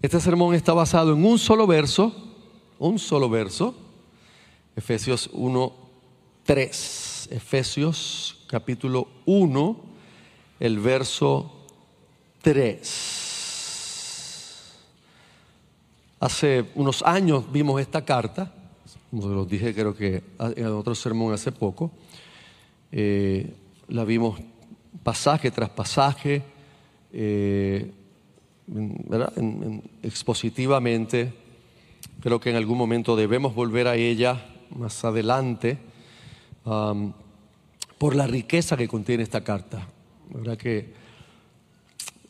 Este sermón está basado en un solo verso, un solo verso, Efesios 1, 3. Efesios capítulo 1, el verso 3. Hace unos años vimos esta carta, como los dije creo que en otro sermón hace poco, eh, la vimos pasaje tras pasaje, eh, expositivamente. Creo que en algún momento debemos volver a ella más adelante por la riqueza que contiene esta carta. ¿Verdad que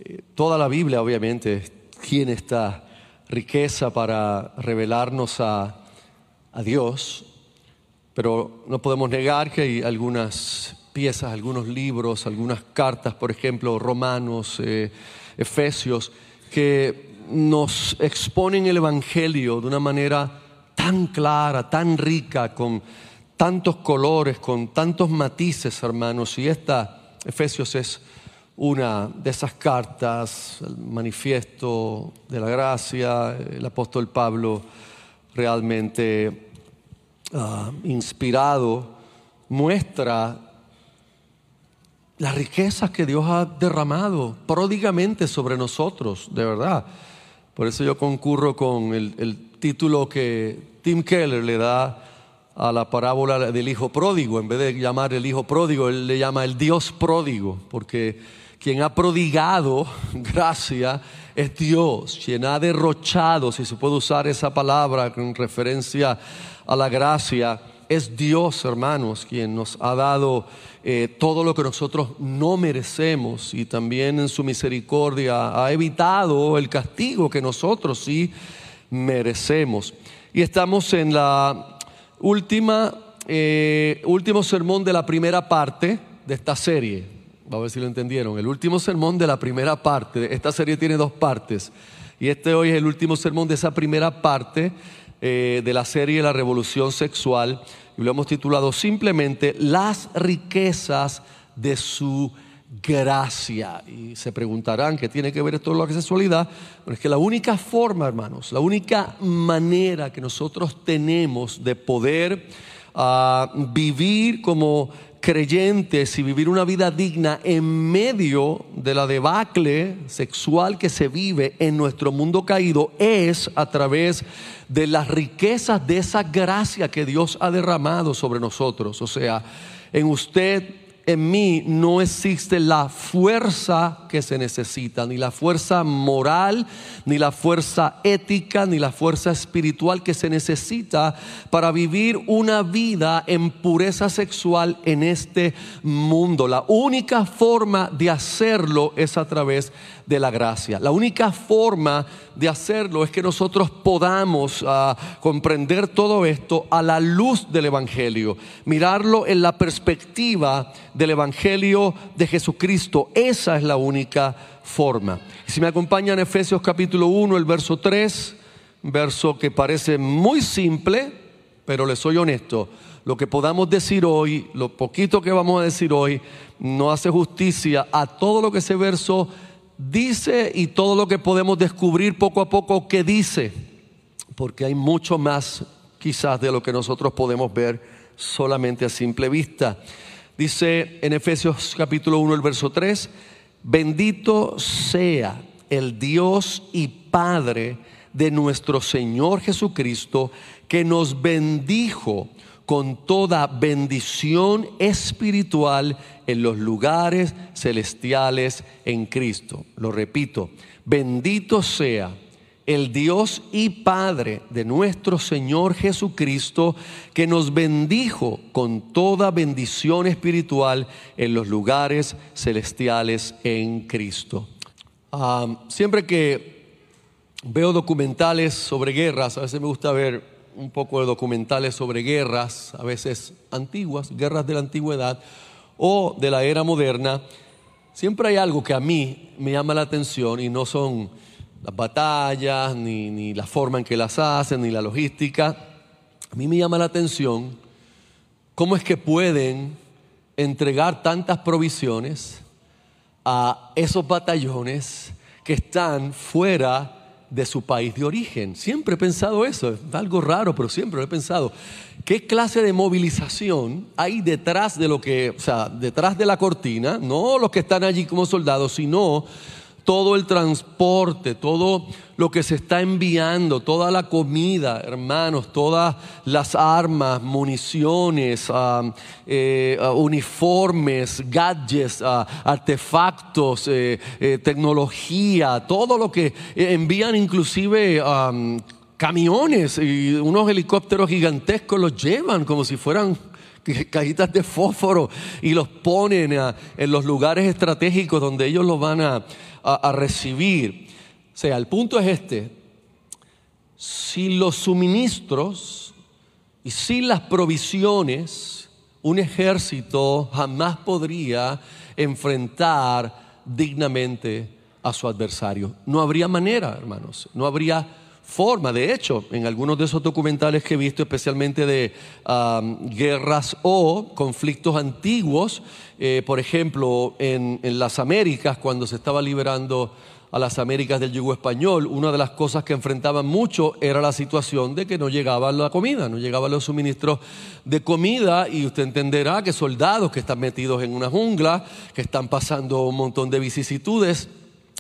eh, toda la Biblia obviamente tiene esta riqueza para revelarnos a, Dios, pero no podemos negar que hay algunas piezas, algunos libros, algunas cartas, por ejemplo, Romanos, eh, Efesios, que nos exponen el Evangelio de una manera tan clara, tan rica, con tantos colores, con tantos matices, hermanos. Y esta, Efesios, es una de esas cartas, el manifiesto de la gracia, el apóstol Pablo realmente ah, inspirado muestra las riquezas que Dios ha derramado pródigamente sobre nosotros, de verdad. Por eso yo concurro con el, título que Tim Keller le da a la parábola del hijo pródigo. En vez de llamar el hijo pródigo, él le llama el Dios pródigo, porque quien ha prodigado gracia es Dios, quien ha derrochado, si se puede usar esa palabra con referencia a la gracia, es Dios, hermanos, quien nos ha dado eh, todo lo que nosotros no merecemos y también en su misericordia ha evitado el castigo que nosotros sí merecemos. Y estamos en la última, eh, último sermón de la primera parte de esta serie. Vamos a ver si lo entendieron. El último sermón de la primera parte. Esta serie tiene dos partes. Y este hoy es el último sermón de esa primera parte eh, de la serie La Revolución Sexual. Y lo hemos titulado simplemente Las riquezas de su gracia. Y se preguntarán qué tiene que ver esto con la sexualidad. Bueno, es que la única forma, hermanos, la única manera que nosotros tenemos de poder ah, vivir como creyentes y vivir una vida digna en medio de la debacle sexual que se vive en nuestro mundo caído es a través de las riquezas de esa gracia que Dios ha derramado sobre nosotros. O sea, en usted en mí no existe la fuerza que se necesita, ni la fuerza moral, ni la fuerza ética, ni la fuerza espiritual que se necesita para vivir una vida en pureza sexual en este mundo. La única forma de hacerlo es a través de la gracia. La única forma de hacerlo es que nosotros podamos ah, comprender todo esto a la luz del Evangelio, mirarlo en la perspectiva del Evangelio de Jesucristo. Esa es la única forma. Si me acompañan Efesios capítulo 1, el verso 3, verso que parece muy simple, pero les soy honesto, lo que podamos decir hoy, lo poquito que vamos a decir hoy, no hace justicia a todo lo que ese verso dice y todo lo que podemos descubrir poco a poco que dice, porque hay mucho más quizás de lo que nosotros podemos ver solamente a simple vista. Dice en Efesios capítulo 1, el verso 3, bendito sea el Dios y Padre de nuestro Señor Jesucristo, que nos bendijo con toda bendición espiritual en los lugares celestiales en Cristo. Lo repito, bendito sea el Dios y Padre de nuestro Señor Jesucristo, que nos bendijo con toda bendición espiritual en los lugares celestiales en Cristo. Siempre que veo documentales sobre guerras, a veces me gusta ver un poco de documentales sobre guerras, a veces antiguas, guerras de la antigüedad o de la era moderna, siempre hay algo que a mí me llama la atención y no son las batallas, ni, ni la forma en que las hacen, ni la logística. A mí me llama la atención cómo es que pueden entregar tantas provisiones a esos batallones que están fuera de su país de origen. Siempre he pensado eso, es algo raro, pero siempre lo he pensado. ¿Qué clase de movilización hay detrás de lo que, o sea, detrás de la cortina? No los que están allí como soldados, sino todo el transporte, todo lo que se está enviando, toda la comida, hermanos, todas las armas, municiones, ah, eh, ah, uniformes, gadgets, ah, artefactos, eh, eh, tecnología, todo lo que envían inclusive camiones y unos helicópteros gigantescos los llevan como si fueran cajitas de fósforo y los ponen en los lugares estratégicos donde ellos los van a, a, recibir. O sea, el punto es este. Si los suministros y sin las provisiones, un ejército jamás podría enfrentar dignamente a su adversario. No habría manera, hermanos. No habría forma. De hecho, en algunos de esos documentales que he visto, especialmente de guerras o conflictos antiguos, eh, por ejemplo, en, en, las Américas, cuando se estaba liberando a las Américas del yugo español, una de las cosas que enfrentaban mucho era la situación de que no llegaba la comida, no llegaban los suministros de comida y usted entenderá que soldados que están metidos en una jungla, que están pasando un montón de vicisitudes,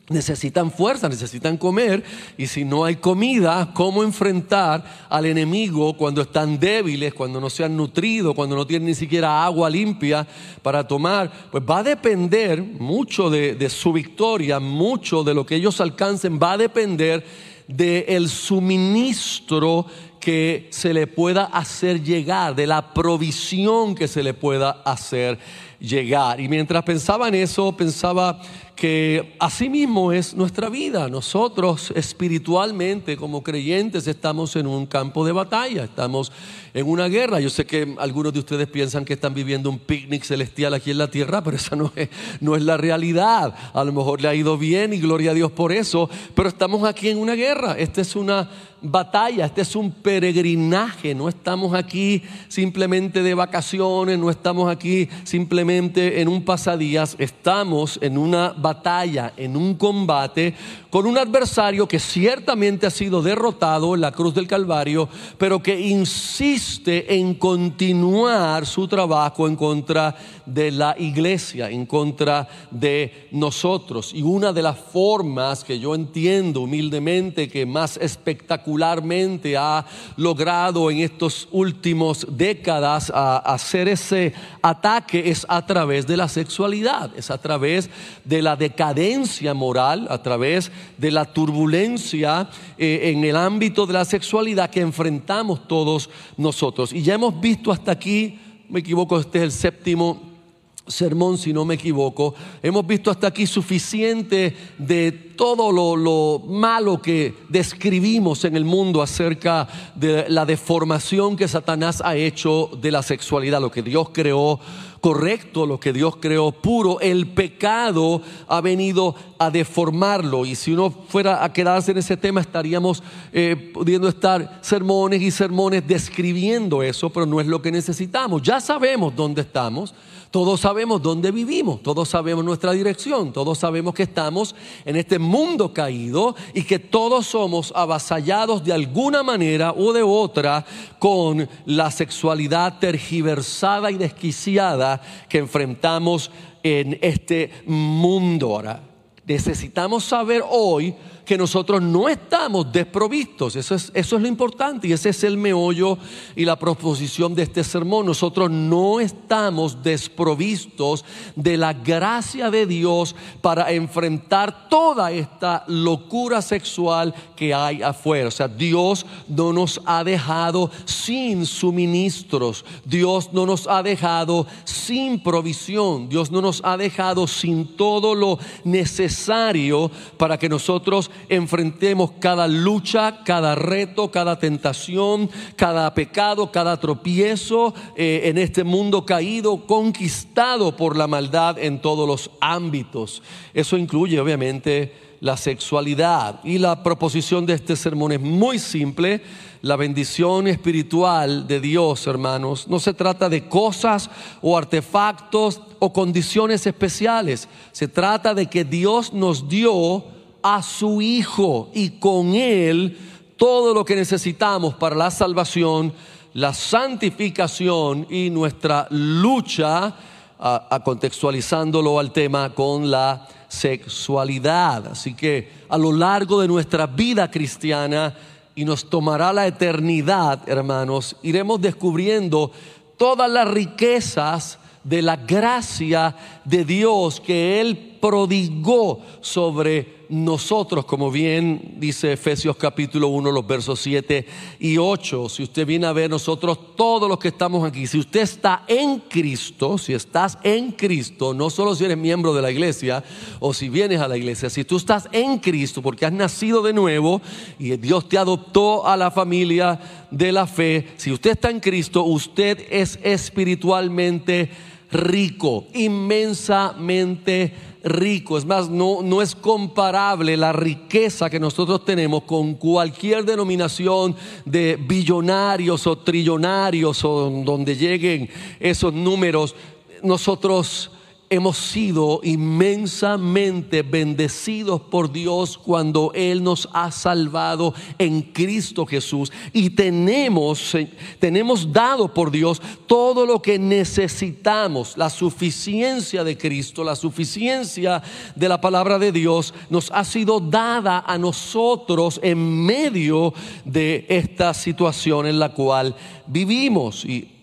necesitan fuerza, necesitan comer, y si no hay comida, ¿cómo enfrentar al enemigo cuando están débiles, cuando no se han nutrido, cuando no tienen ni siquiera agua limpia para tomar? Pues va a depender mucho de, su victoria, mucho de lo que ellos alcancen, va a depender del suministro que se le pueda hacer llegar, de la provisión que se le pueda hacer llegar. Y mientras pensaba en eso, pensaba que así mismo es nuestra vida. Nosotros espiritualmente como creyentes estamos en un campo de batalla, estamos en una guerra. Yo sé que algunos de ustedes piensan que están viviendo un picnic celestial aquí en la tierra, pero esa no es, no es la realidad. A lo mejor le ha ido bien y gloria a Dios por eso, pero estamos aquí en una guerra. Esta es una batalla, este es un peregrinaje, no estamos aquí simplemente de vacaciones, no estamos aquí simplemente en un pasadías, estamos en una batalla, en un combate con un adversario que ciertamente ha sido derrotado en la cruz del Calvario, pero que insiste en continuar su trabajo en contra de la iglesia, en contra de nosotros. Y una de las formas que yo entiendo humildemente que más espectacularmente ha logrado en estos últimos décadas a hacer ese ataque es a través de la sexualidad, es a través de la decadencia moral, a través de la turbulencia eh, en el ámbito de la sexualidad que enfrentamos todos nosotros. Y ya hemos visto hasta aquí, me equivoco, este es el séptimo sermón, si no me equivoco, hemos visto hasta aquí suficiente de todo lo, lo, malo que describimos en el mundo acerca de la deformación que Satanás ha hecho de la sexualidad, lo que Dios creó correcto, lo que Dios creó puro, el pecado ha venido a deformarlo. Y si uno fuera a quedarse en ese tema, estaríamos eh, pudiendo estar sermones y sermones describiendo eso, pero no es lo que necesitamos. Ya sabemos dónde estamos. Todos sabemos dónde vivimos, todos sabemos nuestra dirección, todos sabemos que estamos en este mundo caído y que todos somos avasallados de alguna manera o de otra con la sexualidad tergiversada y desquiciada que enfrentamos en este mundo. Ahora, necesitamos saber hoy que nosotros no estamos desprovistos. Eso es, eso es lo importante y ese es el meollo y la proposición de este sermón. Nosotros no estamos desprovistos de la gracia de Dios para enfrentar toda esta locura sexual que hay afuera. O sea, Dios no nos ha dejado sin suministros. Dios no nos ha dejado sin provisión. Dios no nos ha dejado sin todo lo necesario para que nosotros enfrentemos cada lucha, cada reto, cada tentación, cada pecado, cada tropiezo eh, en este mundo caído, conquistado por la maldad en todos los ámbitos. Eso incluye obviamente la sexualidad. Y la proposición de este sermón es muy simple. La bendición espiritual de Dios, hermanos, no se trata de cosas o artefactos o condiciones especiales. Se trata de que Dios nos dio a su Hijo y con Él todo lo que necesitamos para la salvación, la santificación y nuestra lucha, contextualizándolo al tema con la sexualidad. Así que a lo largo de nuestra vida cristiana, y nos tomará la eternidad, hermanos, iremos descubriendo todas las riquezas de la gracia de Dios que Él prodigó sobre nosotros, como bien dice Efesios capítulo 1, los versos 7 y 8. Si usted viene a ver nosotros, todos los que estamos aquí, si usted está en Cristo, si estás en Cristo, no solo si eres miembro de la iglesia o si vienes a la iglesia, si tú estás en Cristo porque has nacido de nuevo y Dios te adoptó a la familia de la fe, si usted está en Cristo, usted es espiritualmente rico, inmensamente rico. Es más, no, no es comparable la riqueza que nosotros tenemos con cualquier denominación de billonarios o trillonarios o donde lleguen esos números. Nosotros hemos sido inmensamente bendecidos por Dios cuando Él nos ha salvado en Cristo Jesús. Y tenemos, tenemos dado por Dios todo lo que necesitamos, la suficiencia de Cristo, la suficiencia de la palabra de Dios nos ha sido dada a nosotros en medio de esta situación en la cual vivimos. Y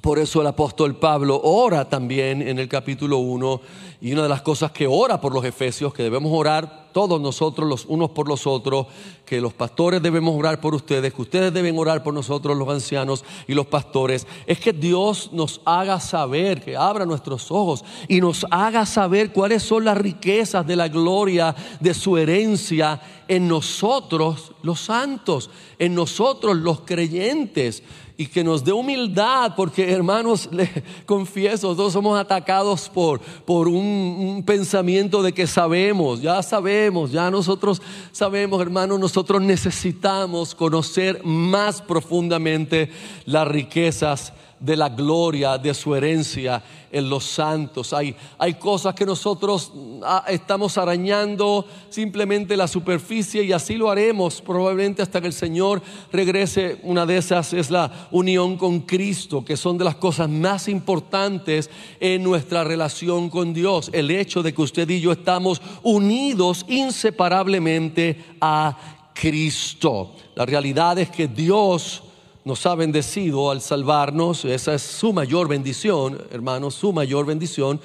por eso el apóstol Pablo ora también en el capítulo 1 y una de las cosas que ora por los efesios, que debemos orar todos nosotros los unos por los otros, que los pastores debemos orar por ustedes, que ustedes deben orar por nosotros los ancianos y los pastores, es que Dios nos haga saber, que abra nuestros ojos y nos haga saber cuáles son las riquezas de la gloria de su herencia en nosotros los santos, en nosotros los creyentes y que nos dé humildad, porque hermanos, le confieso, todos somos atacados por, por un, un, pensamiento de que sabemos, ya sabemos, ya nosotros sabemos, hermanos, nosotros necesitamos conocer más profundamente las riquezas de la gloria de su herencia en los santos. Hay, hay cosas que nosotros ah, estamos arañando simplemente la superficie y así lo haremos probablemente hasta que el Señor regrese. Una de esas es la unión con Cristo, que son de las cosas más importantes en nuestra relación con Dios. El hecho de que usted y yo estamos unidos inseparablemente a Cristo. La realidad es que Dios nos ha bendecido al salvarnos. Esa es su mayor bendición, hermanos, su mayor bendición.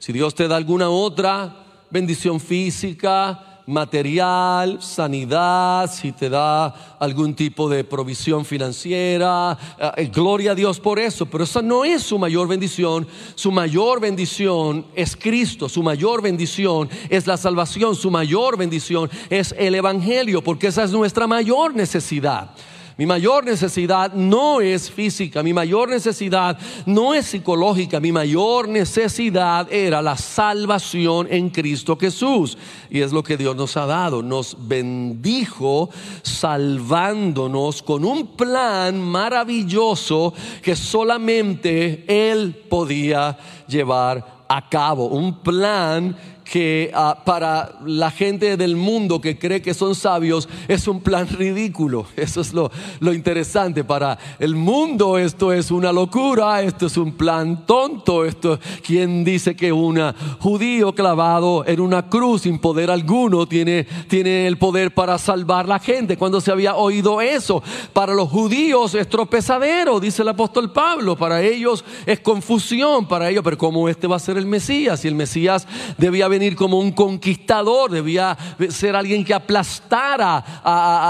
Si Dios te da alguna otra bendición física, material, sanidad, si te da algún tipo de provisión financiera, eh, eh, gloria a Dios por eso, pero esa no es su mayor bendición. Su mayor bendición es Cristo, su mayor bendición es la salvación, su mayor bendición es el Evangelio, porque esa es nuestra mayor necesidad. Mi mayor necesidad no es física, mi mayor necesidad no es psicológica, mi mayor necesidad era la salvación en Cristo Jesús. Y es lo que Dios nos ha dado. Nos bendijo salvándonos con un plan maravilloso que solamente Él podía llevar a cabo. Un plan que ah, para la gente del mundo que cree que son sabios es un plan ridículo. Eso es lo, lo interesante. Para el mundo esto es una locura, esto es un plan tonto. Esto, ¿Quién dice que un judío clavado en una cruz sin poder alguno tiene, tiene el poder para salvar la gente? Cuando se había oído eso, para los judíos es tropezadero, dice el apóstol Pablo. Para ellos es confusión, para ellos, pero ¿cómo este va a ser el Mesías? Y el Mesías debía venir como un conquistador, debía ser alguien que aplastara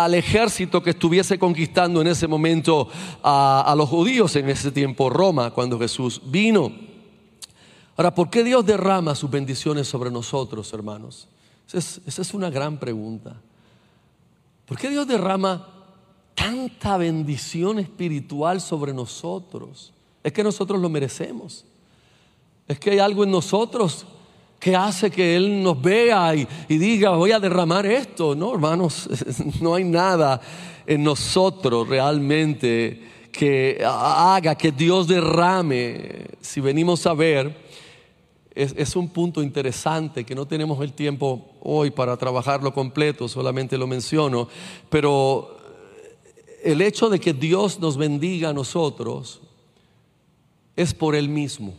al ejército que estuviese conquistando en ese momento a, los judíos, en ese tiempo Roma, cuando Jesús vino. Ahora, ¿por qué Dios derrama sus bendiciones sobre nosotros, hermanos? Esa es, esa es una gran pregunta. ¿Por qué Dios derrama tanta bendición espiritual sobre nosotros? Es que nosotros lo merecemos. Es que hay algo en nosotros que hace que Él nos vea y, diga, voy a derramar esto. No, hermanos, no hay nada en nosotros realmente que haga que Dios derrame. Si venimos a ver, es, es un punto interesante que no tenemos el tiempo hoy para trabajarlo completo, solamente lo menciono, pero el hecho de que Dios nos bendiga a nosotros es por Él mismo,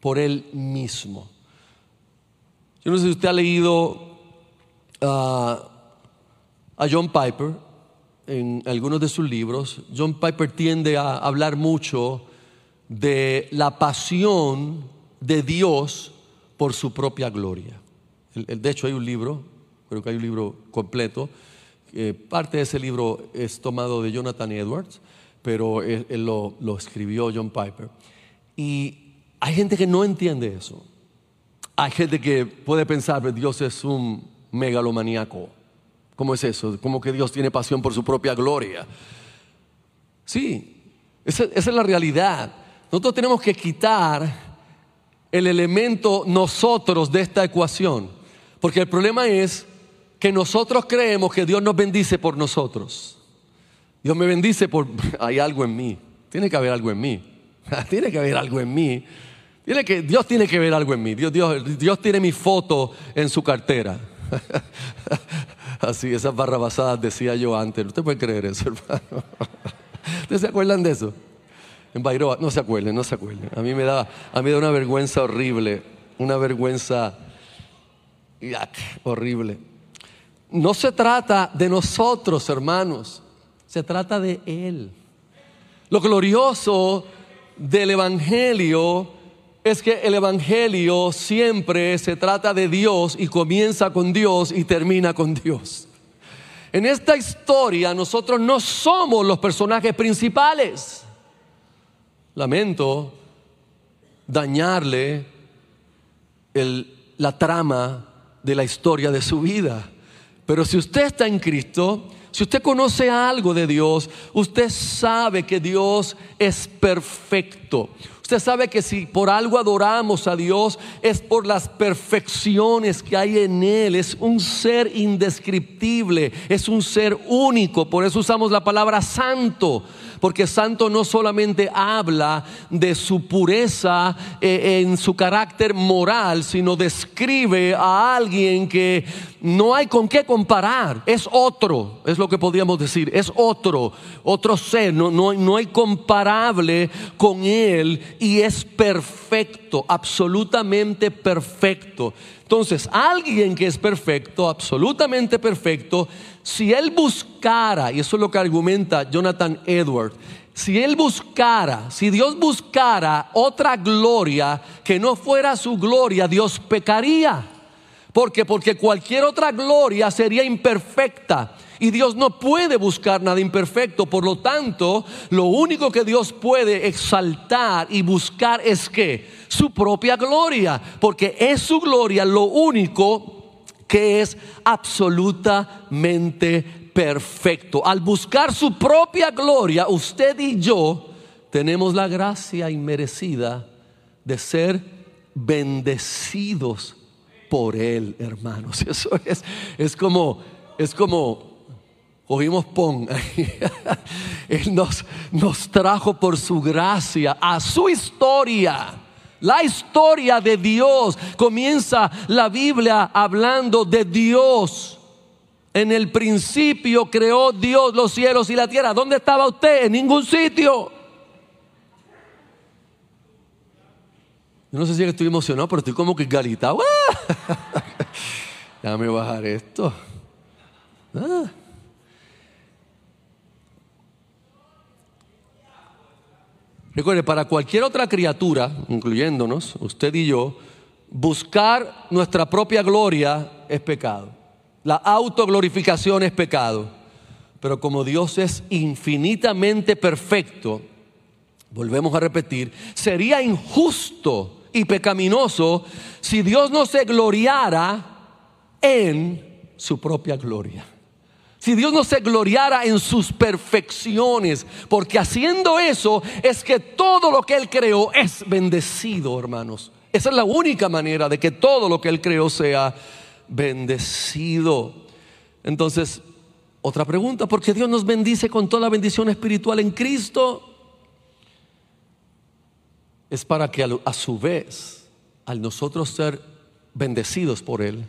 por Él mismo. Yo no sé si usted ha leído ah, a John Piper en algunos de sus libros. John Piper tiende a hablar mucho de la pasión de Dios por su propia gloria. De hecho, hay un libro, creo que hay un libro completo. parte de ese libro es tomado de Jonathan Edwards, pero él, lo, lo escribió John Piper. Y hay gente que no entiende eso. Hay gente que puede pensar que Dios es un megalomaníaco. ¿Cómo es eso? Como que Dios tiene pasión por su propia gloria. Sí, esa, es la realidad. Nosotros tenemos que quitar el elemento nosotros de esta ecuación. Porque el problema es que nosotros creemos que Dios nos bendice por nosotros. Dios me bendice por... Hay algo en mí. Tiene que haber algo en mí. Tiene que haber algo en mí Dile que Dios tiene que ver algo en mí. Dios, Dios, Dios tiene mi foto en su cartera. Así, esas barrabasadas decía yo antes. ¿Usted puede creer eso, hermano? ¿Ustedes se acuerdan de eso? En Bairoa, no se acuerden, no se acuerden. A mí me da, a mí da una vergüenza horrible, una vergüenza horrible. No se trata de nosotros, hermanos, se trata de Él. Lo glorioso del Evangelio es que el Evangelio siempre se trata de Dios y comienza con Dios y termina con Dios. En esta historia nosotros no somos los personajes principales. Lamento dañarle la trama de la historia de su vida. Pero si usted está en Cristo, si usted conoce algo de Dios, usted sabe que Dios es perfecto. Usted sabe que si por algo adoramos a Dios es por las perfecciones que hay en Él. Es un ser indescriptible, es un ser único. Por eso usamos la palabra santo porque santo no solamente habla de su pureza eh, en su carácter moral, sino describe a alguien que no hay con qué comparar, es otro, es lo que podríamos decir, es otro, otro ser, no, no, no hay comparable con él y es perfecto, absolutamente perfecto. Entonces, alguien que es perfecto, absolutamente perfecto, si él buscara, y eso es lo que argumenta Jonathan Edwards, si él buscara, si Dios buscara otra gloria que no fuera su gloria, Dios pecaría. ¿Por qué? Porque cualquier otra gloria sería imperfecta. Y Dios no puede buscar nada imperfecto. Por lo tanto, lo único que Dios puede exaltar y buscar es que su propia gloria. Porque es su gloria lo único que es absolutamente perfecto. Al buscar su propia gloria, usted y yo tenemos la gracia inmerecida de ser bendecidos por Él, hermanos. Eso es, es como, es como pon. Él nos, nos trajo por su gracia a su historia. La historia de Dios. Comienza la Biblia hablando de Dios. En el principio creó Dios los cielos y la tierra. ¿Dónde estaba usted? En ningún sitio. Yo no sé si estoy emocionado, pero estoy como que garitado. Déjame bajar esto. Ah. Recuerde, para cualquier otra criatura, incluyéndonos, usted y yo, buscar nuestra propia gloria es pecado. La autoglorificación es pecado. Pero como Dios es infinitamente perfecto, volvemos a repetir, sería injusto y pecaminoso si Dios no se gloriara en su propia gloria. Si Dios no se gloriara en sus perfecciones, porque haciendo eso es que todo lo que Él creó es bendecido, hermanos. Esa es la única manera de que todo lo que Él creó sea bendecido. Entonces, otra pregunta, ¿por qué Dios nos bendice con toda bendición espiritual en Cristo? Es para que a su vez al nosotros ser bendecidos por Él,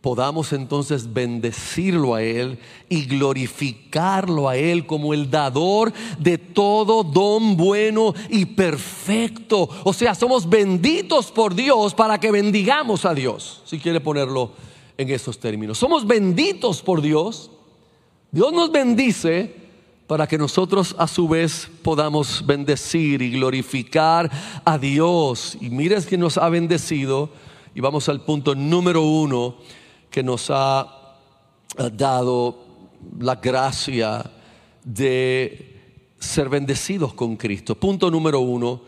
podamos entonces bendecirlo a Él y glorificarlo a Él como el dador de todo don bueno y perfecto. O sea, somos benditos por Dios para que bendigamos a Dios, si quiere ponerlo en esos términos. Somos benditos por Dios. Dios nos bendice para que nosotros a su vez podamos bendecir y glorificar a Dios. Y mires que nos ha bendecido. Y vamos al punto número uno que nos ha dado la gracia de ser bendecidos con Cristo. Punto número uno,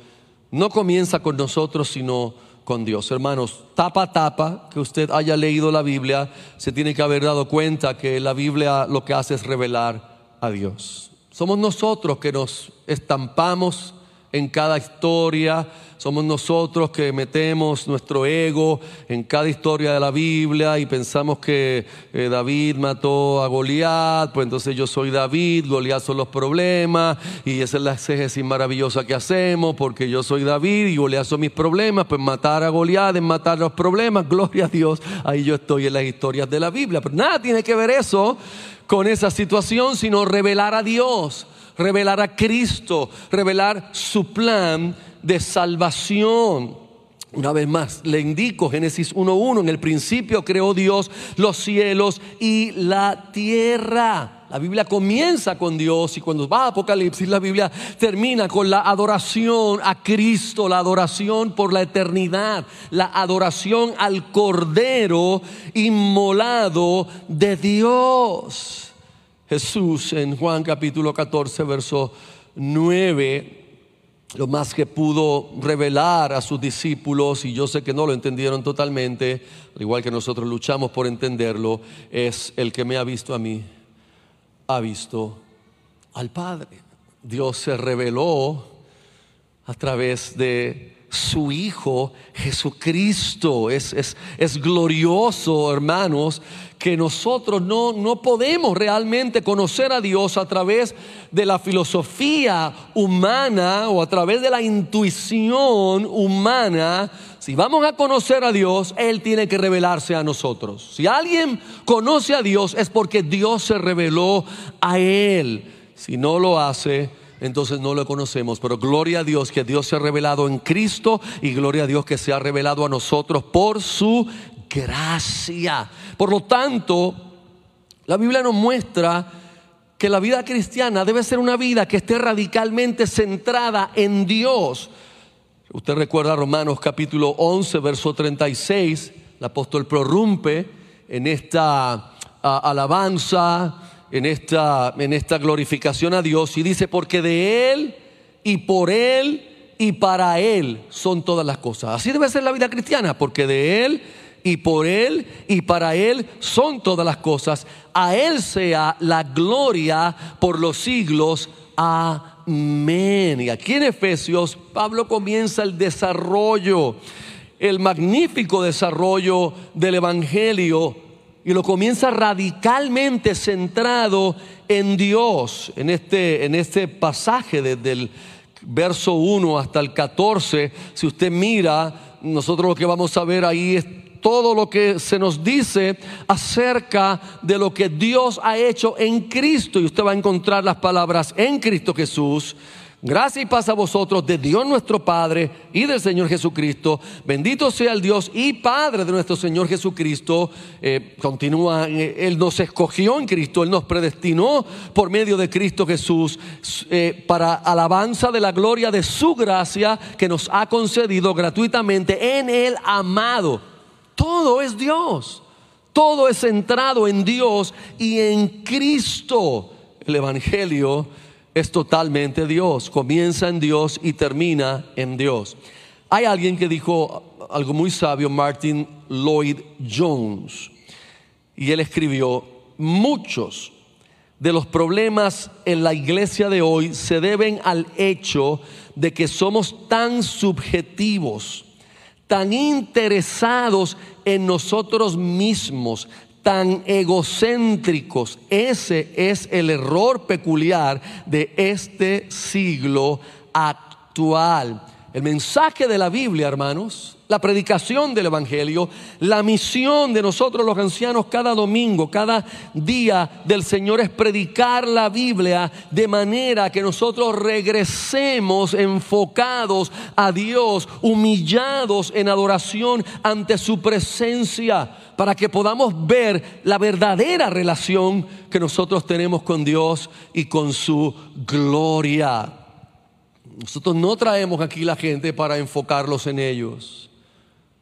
no comienza con nosotros, sino con Dios. Hermanos, tapa tapa que usted haya leído la Biblia, se tiene que haber dado cuenta que la Biblia lo que hace es revelar a Dios. Somos nosotros que nos estampamos en cada historia, somos nosotros que metemos nuestro ego en cada historia de la Biblia y pensamos que eh, David mató a Goliat, pues entonces yo soy David, Goliat son los problemas y esa es la exégesis maravillosa que hacemos porque yo soy David y Goliat son mis problemas, pues matar a Goliat es matar los problemas, gloria a Dios, ahí yo estoy en las historias de la Biblia, pero nada tiene que ver eso con esa situación, sino revelar a Dios, revelar a Cristo, revelar su plan de salvación. Una vez más, le indico Génesis 1.1, en el principio creó Dios los cielos y la tierra. La Biblia comienza con Dios y cuando va a Apocalipsis la Biblia termina con la adoración a Cristo, la adoración por la eternidad, la adoración al Cordero inmolado de Dios. Jesús en Juan capítulo 14, verso 9 lo más que pudo revelar a sus discípulos, y yo sé que no lo entendieron totalmente, al igual que nosotros luchamos por entenderlo, es el que me ha visto a mí, ha visto al Padre. Dios se reveló a través de su Hijo Jesucristo. Es, es, es glorioso, hermanos, que nosotros no, no podemos realmente conocer a Dios a través de la filosofía humana o a través de la intuición humana. Si vamos a conocer a Dios, Él tiene que revelarse a nosotros. Si alguien conoce a Dios es porque Dios se reveló a Él. Si no lo hace, entonces no lo conocemos. Pero gloria a Dios que Dios se ha revelado en Cristo y gloria a Dios que se ha revelado a nosotros por su gracia. Por lo tanto, la Biblia nos muestra que la vida cristiana debe ser una vida que esté radicalmente centrada en Dios. Usted recuerda Romanos capítulo 11, verso 36, el apóstol prorrumpe en esta alabanza, en esta, en esta glorificación a Dios y dice, porque de Él y por Él y para Él son todas las cosas. Así debe ser la vida cristiana, porque de Él y por Él y para Él son todas las cosas. A Él sea la gloria por los siglos. Amén. Y aquí en Efesios, Pablo comienza el desarrollo, el magnífico desarrollo del Evangelio y lo comienza radicalmente centrado en Dios. En este, en este pasaje desde el verso 1 hasta el 14, si usted mira, nosotros lo que vamos a ver ahí es todo lo que se nos dice acerca de lo que Dios ha hecho en Cristo. Y usted va a encontrar las palabras en Cristo Jesús. Gracia y paz a vosotros de Dios nuestro Padre y del Señor Jesucristo. Bendito sea el Dios y Padre de nuestro Señor Jesucristo. Eh, continúa, eh, Él nos escogió en Cristo, Él nos predestinó por medio de Cristo Jesús eh, para alabanza de la gloria de su gracia que nos ha concedido gratuitamente en el amado todo es Dios. Todo es centrado en Dios y en Cristo. El Evangelio es totalmente Dios. Comienza en Dios y termina en Dios. Hay alguien que dijo algo muy sabio, Martin Lloyd Jones. Y él escribió, muchos de los problemas en la iglesia de hoy se deben al hecho de que somos tan subjetivos tan interesados en nosotros mismos, tan egocéntricos. Ese es el error peculiar de este siglo actual. El mensaje de la Biblia, hermanos, la predicación del Evangelio, la misión de nosotros los ancianos cada domingo, cada día del Señor es predicar la Biblia de manera que nosotros regresemos enfocados a Dios, humillados en adoración ante su presencia, para que podamos ver la verdadera relación que nosotros tenemos con Dios y con su gloria. Nosotros no traemos aquí la gente para enfocarlos en ellos.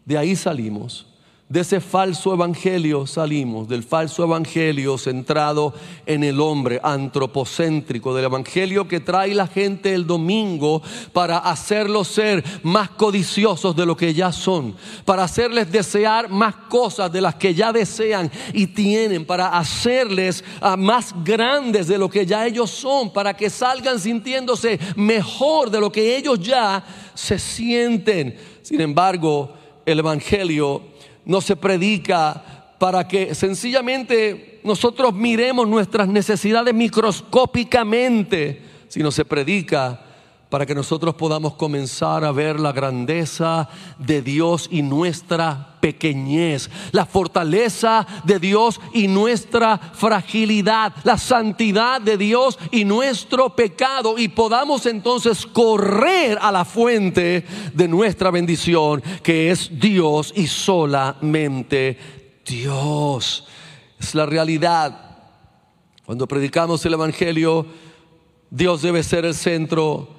De ahí salimos. De ese falso evangelio salimos, del falso evangelio centrado en el hombre, antropocéntrico, del evangelio que trae la gente el domingo para hacerlos ser más codiciosos de lo que ya son, para hacerles desear más cosas de las que ya desean y tienen, para hacerles ah, más grandes de lo que ya ellos son, para que salgan sintiéndose mejor de lo que ellos ya se sienten. Sin embargo, el evangelio no se predica para que sencillamente nosotros miremos nuestras necesidades microscópicamente, sino se predica para que nosotros podamos comenzar a ver la grandeza de Dios y nuestra pequeñez, la fortaleza de Dios y nuestra fragilidad, la santidad de Dios y nuestro pecado y podamos entonces correr a la fuente de nuestra bendición, que es Dios y solamente Dios. Es la realidad. Cuando predicamos el Evangelio, Dios debe ser el centro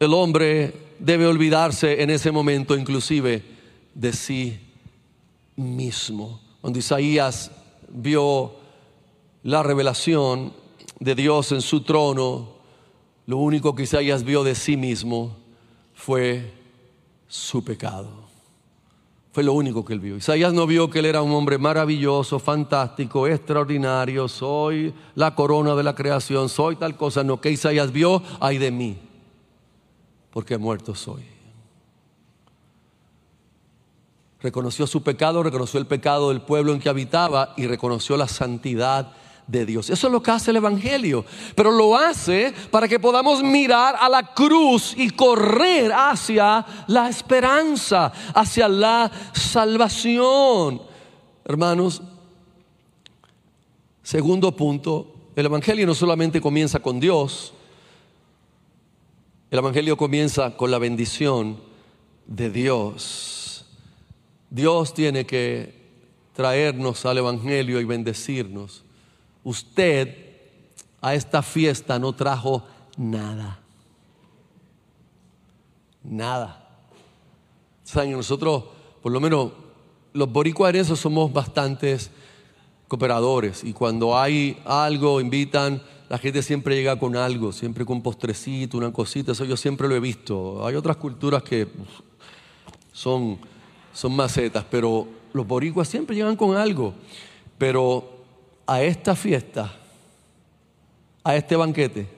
el hombre debe olvidarse en ese momento inclusive de sí mismo. Cuando Isaías vio la revelación de Dios en su trono, lo único que Isaías vio de sí mismo fue su pecado. Fue lo único que él vio. Isaías no vio que él era un hombre maravilloso, fantástico, extraordinario, soy la corona de la creación, soy tal cosa. No, que Isaías vio, ay de mí porque muerto soy. Reconoció su pecado, reconoció el pecado del pueblo en que habitaba y reconoció la santidad de Dios. Eso es lo que hace el Evangelio. Pero lo hace para que podamos mirar a la cruz y correr hacia la esperanza, hacia la salvación. Hermanos, segundo punto, el Evangelio no solamente comienza con Dios, el Evangelio comienza con la bendición de Dios. Dios tiene que traernos al Evangelio y bendecirnos. Usted a esta fiesta no trajo nada. Nada. ¿Saben? Nosotros, por lo menos los boricuares somos bastantes cooperadores y cuando hay algo invitan la gente siempre llega con algo, siempre con un postrecito, una cosita, eso yo siempre lo he visto. Hay otras culturas que son, son macetas, pero los boricuas siempre llegan con algo. Pero a esta fiesta, a este banquete,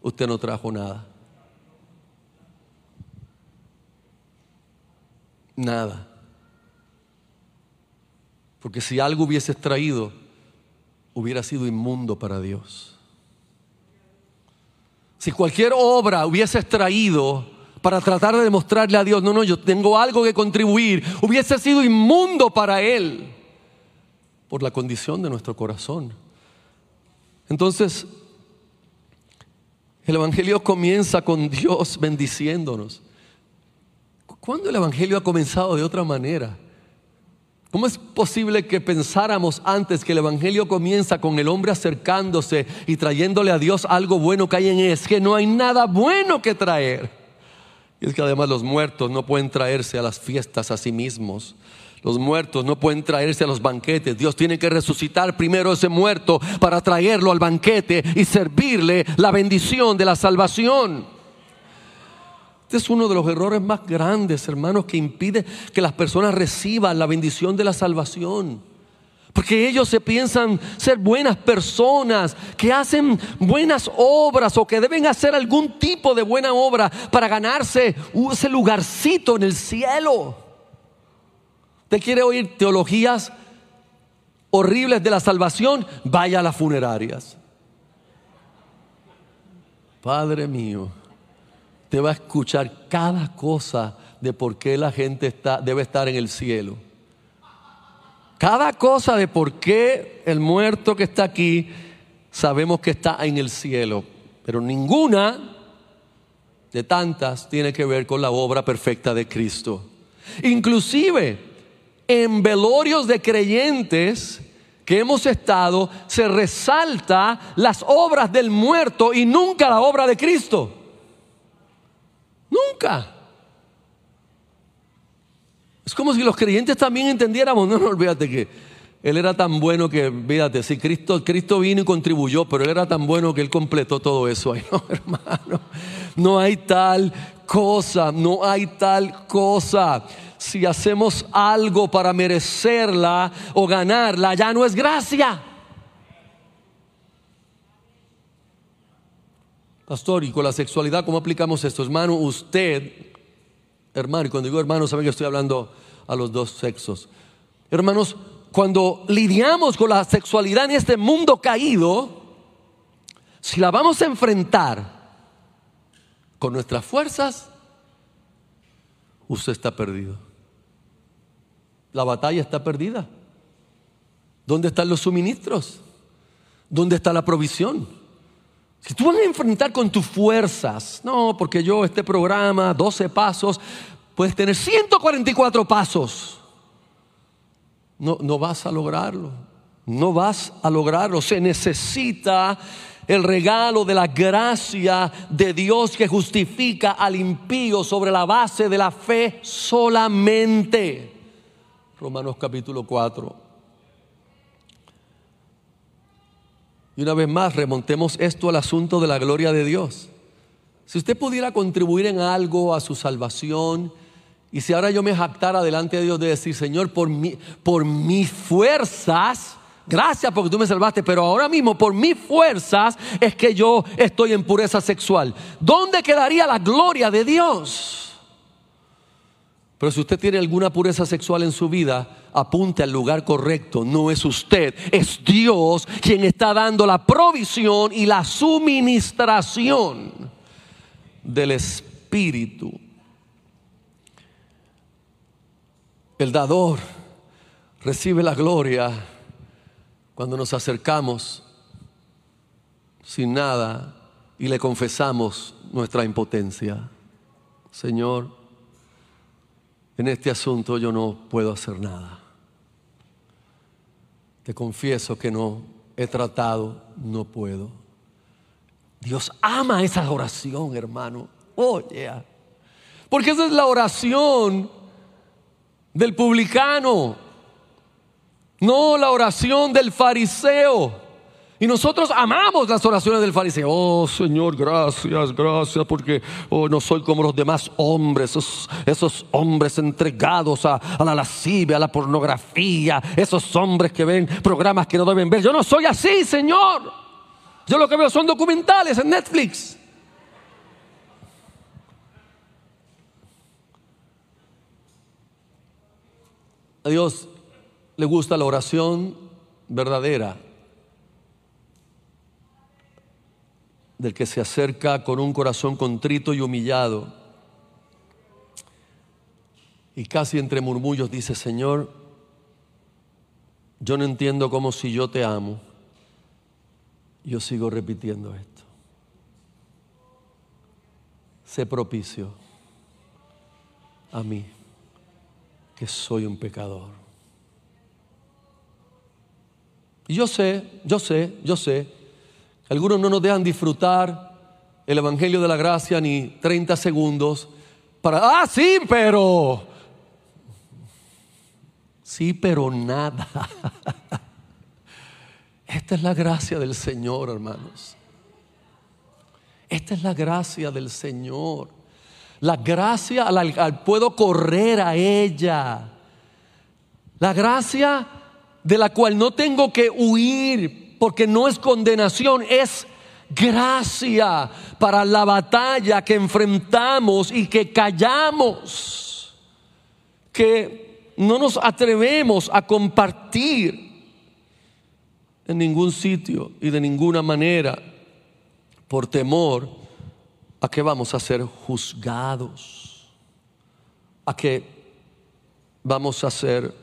usted no trajo nada. Nada. Porque si algo hubiese traído, hubiera sido inmundo para Dios. Si cualquier obra hubiese traído para tratar de demostrarle a Dios, no, no, yo tengo algo que contribuir, hubiese sido inmundo para Él por la condición de nuestro corazón. Entonces, el Evangelio comienza con Dios bendiciéndonos. ¿Cuándo el Evangelio ha comenzado de otra manera? ¿Cómo es posible que pensáramos antes que el Evangelio comienza con el hombre acercándose y trayéndole a Dios algo bueno que hay en él? Es que no hay nada bueno que traer. Y es que además los muertos no pueden traerse a las fiestas a sí mismos. Los muertos no pueden traerse a los banquetes. Dios tiene que resucitar primero ese muerto para traerlo al banquete y servirle la bendición de la salvación. Este es uno de los errores más grandes, hermanos, que impide que las personas reciban la bendición de la salvación. Porque ellos se piensan ser buenas personas, que hacen buenas obras o que deben hacer algún tipo de buena obra para ganarse ese lugarcito en el cielo. ¿Usted quiere oír teologías horribles de la salvación? Vaya a las funerarias. Padre mío usted va a escuchar cada cosa de por qué la gente está, debe estar en el cielo. Cada cosa de por qué el muerto que está aquí sabemos que está en el cielo, pero ninguna de tantas tiene que ver con la obra perfecta de Cristo. Inclusive en velorios de creyentes que hemos estado se resalta las obras del muerto y nunca la obra de Cristo. Nunca. Es como si los creyentes también entendiéramos, no, no olvídate que él era tan bueno que, fíjate, si Cristo, Cristo vino y contribuyó, pero Él era tan bueno que Él completó todo eso. Ay, no, hermano, no hay tal cosa, no hay tal cosa. Si hacemos algo para merecerla o ganarla, ya no es gracia. Pastor, y con la sexualidad, ¿cómo aplicamos esto? Hermano, usted, hermano, y cuando digo hermano, saben que estoy hablando a los dos sexos. Hermanos, cuando lidiamos con la sexualidad en este mundo caído, si la vamos a enfrentar con nuestras fuerzas, usted está perdido. La batalla está perdida. ¿Dónde están los suministros? ¿Dónde está la provisión? Si tú vas a enfrentar con tus fuerzas, no, porque yo este programa, 12 pasos, puedes tener 144 pasos no, no vas a lograrlo. No vas a lograrlo. Se necesita el regalo de la gracia de Dios que justifica al impío sobre la base de la fe solamente. Romanos capítulo 4. Y una vez más, remontemos esto al asunto de la gloria de Dios. Si usted pudiera contribuir en algo a su salvación, y si ahora yo me jactara delante de Dios de decir, Señor, por, por mis fuerzas, gracias porque tú me salvaste, pero ahora mismo por mis fuerzas es que yo estoy en pureza sexual. ¿Dónde quedaría la gloria de Dios? Pero si usted tiene alguna pureza sexual en su vida, apunte al lugar correcto. No es usted, es Dios quien está dando la provisión y la suministración del Espíritu. El dador recibe la gloria cuando nos acercamos sin nada y le confesamos nuestra impotencia. Señor, en este asunto yo no puedo hacer nada. Te confieso que no he tratado, no puedo. Dios ama esa oración, hermano. Oye, porque esa es la oración del publicano, no la oración del fariseo. Y nosotros amamos las oraciones del fariseo. Oh Señor, gracias, gracias, porque oh, no soy como los demás hombres, esos, hombres entregados a, a, la lascivia, a la pornografía, esos hombres que ven programas que no deben ver. Yo no soy así, Señor. Yo lo que veo son documentales en Netflix. A Dios le gusta la oración verdadera del que se acerca con un corazón contrito y humillado y casi entre murmullos dice, Señor, yo no entiendo cómo si yo te amo, yo sigo repitiendo esto. Sé propicio a mí que soy un pecador. Y yo sé, yo sé, yo sé, algunos no nos dejan disfrutar el Evangelio de la Gracia ni 30 segundos para, ah, sí, pero, sí, pero nada. Esta es la gracia del Señor, hermanos. Esta es la gracia del Señor. La gracia al, puedo correr a ella. La gracia de la cual no tengo que huir porque no es condenación, es gracia para la batalla que enfrentamos y que callamos, que no nos atrevemos a compartir en ningún sitio y de ninguna manera por temor a que vamos a ser juzgados, a que vamos a ser